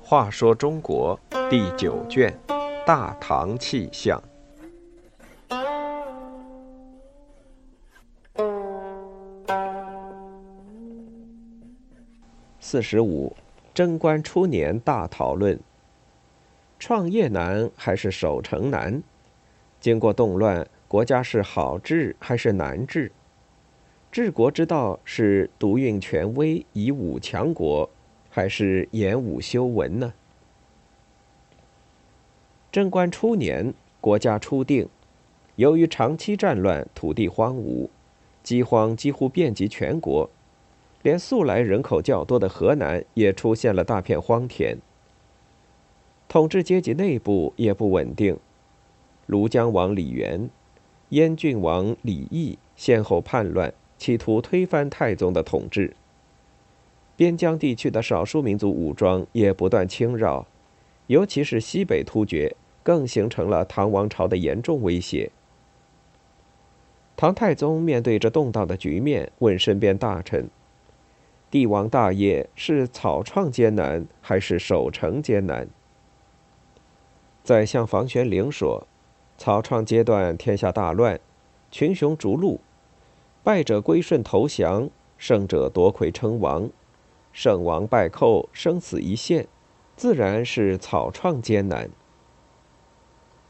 话说中国第九卷《大唐气象》四十五，贞观初年大讨论：创业难还是守成难？经过动乱，国家是好治还是难治？治国之道是独运权威，以武强国。还是演武修文呢？贞观初年，国家初定，由于长期战乱，土地荒芜，饥荒几乎遍及全国，连素来人口较多的河南也出现了大片荒田。统治阶级内部也不稳定，庐江王李元、燕郡王李毅先后叛乱，企图推翻太宗的统治。边疆地区的少数民族武装也不断侵扰，尤其是西北突厥，更形成了唐王朝的严重威胁。唐太宗面对着动荡的局面，问身边大臣：“帝王大业是草创艰难，还是守成艰难？”宰相房玄龄说：“草创阶段，天下大乱，群雄逐鹿，败者归顺投降，胜者夺魁称王。”胜王败寇，生死一线，自然是草创艰难。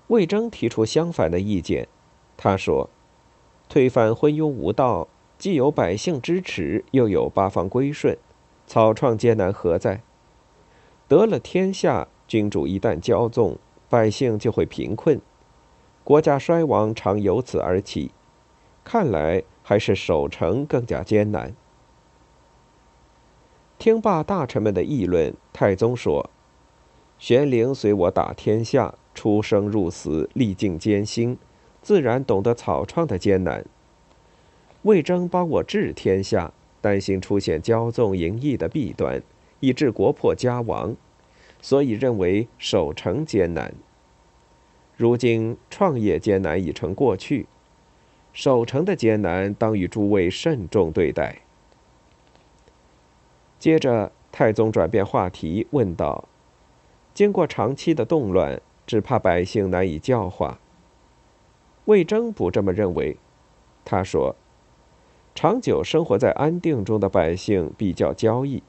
魏征提出相反的意见，他说：“推翻昏庸无道，既有百姓支持，又有八方归顺，草创艰难何在？得了天下，君主一旦骄纵，百姓就会贫困，国家衰亡常由此而起。看来还是守城更加艰难。”听罢大臣们的议论，太宗说：“玄龄随我打天下，出生入死，历尽艰辛，自然懂得草创的艰难。魏征帮我治天下，担心出现骄纵淫逸的弊端，以致国破家亡，所以认为守城艰难。如今创业艰难已成过去，守成的艰难当与诸位慎重对待。”接着，太宗转变话题，问道：“经过长期的动乱，只怕百姓难以教化。”魏征不这么认为，他说：“长久生活在安定中的百姓比较骄逸，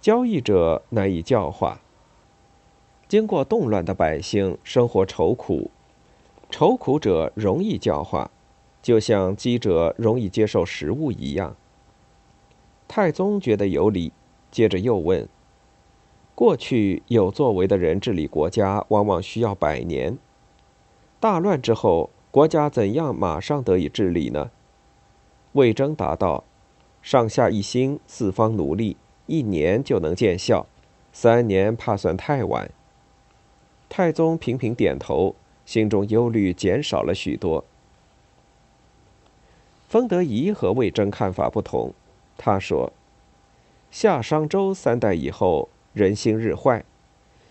骄逸者难以教化；经过动乱的百姓生活愁苦，愁苦者容易教化，就像饥者容易接受食物一样。”太宗觉得有理，接着又问：“过去有作为的人治理国家，往往需要百年。大乱之后，国家怎样马上得以治理呢？”魏征答道：“上下一心，四方努力，一年就能见效，三年怕算太晚。”太宗频频点头，心中忧虑减少了许多。封德仪和魏征看法不同。他说：“夏商周三代以后，人心日坏，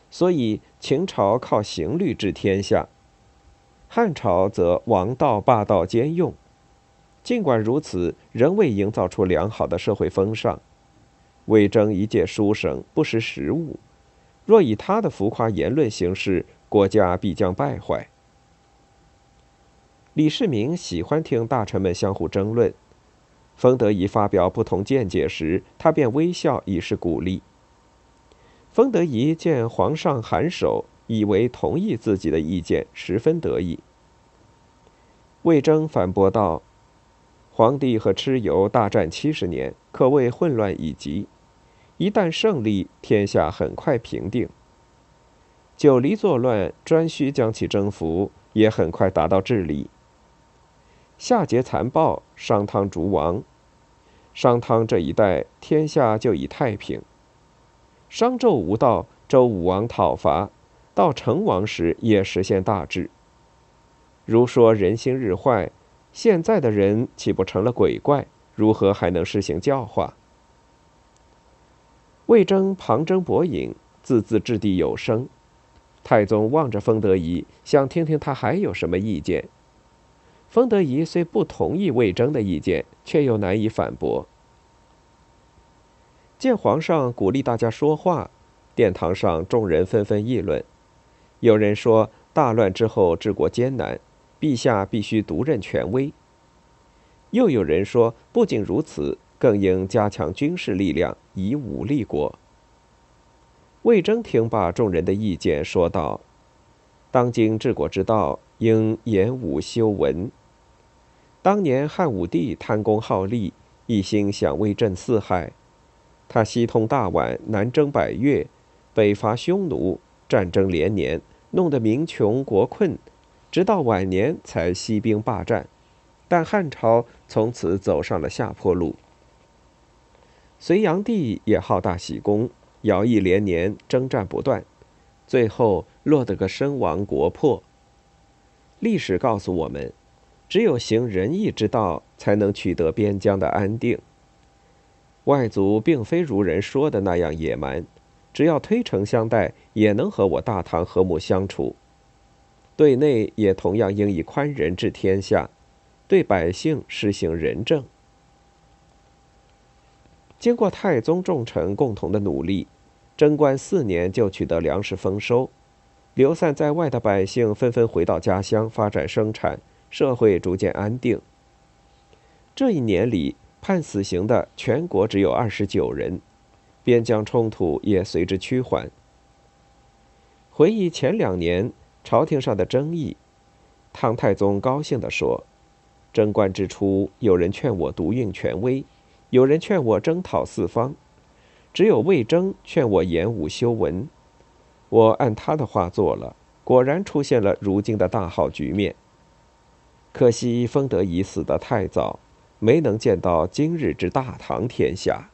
所以秦朝靠刑律治天下，汉朝则王道霸道兼用。尽管如此，仍未营造出良好的社会风尚。魏征一介书生，不识时务，若以他的浮夸言论行事，国家必将败坏。”李世民喜欢听大臣们相互争论。封德仪发表不同见解时，他便微笑以示鼓励。封德仪见皇上颔首，以为同意自己的意见，十分得意。魏征反驳道：“皇帝和蚩尤大战七十年，可谓混乱已极。一旦胜利，天下很快平定；九黎作乱，颛顼将其征服，也很快达到治理。夏桀残暴，商汤逐亡。”商汤这一代，天下就已太平。商纣无道，周武王讨伐，到成王时也实现大治。如说人心日坏，现在的人岂不成了鬼怪？如何还能施行教化？魏征旁征博引，字字掷地有声。太宗望着封德仪，想听听他还有什么意见。封德仪虽不同意魏征的意见，却又难以反驳。见皇上鼓励大家说话，殿堂上众人纷纷议论。有人说：“大乱之后治国艰难，陛下必须独任权威。”又有人说：“不仅如此，更应加强军事力量，以武立国。”魏征听罢众人的意见，说道：“当今治国之道，应严武修文。当年汉武帝贪功好利，一心想威震四海。他西通大宛，南征百越，北伐匈奴，战争连年，弄得民穷国困，直到晚年才息兵罢战。但汉朝从此走上了下坡路。隋炀帝也好大喜功，徭役连年，征战不断，最后落得个身亡国破。历史告诉我们。只有行仁义之道，才能取得边疆的安定。外族并非如人说的那样野蛮，只要推诚相待，也能和我大唐和睦相处。对内也同样应以宽仁治天下，对百姓施行仁政。经过太宗重臣共同的努力，贞观四年就取得粮食丰收，流散在外的百姓纷纷回到家乡发展生产。社会逐渐安定。这一年里，判死刑的全国只有二十九人，边疆冲突也随之趋缓。回忆前两年朝廷上的争议，唐太宗高兴地说：“贞观之初，有人劝我独运权威，有人劝我征讨四方，只有魏征劝我演武修文。我按他的话做了，果然出现了如今的大好局面。”可惜封德仪死得太早，没能见到今日之大唐天下。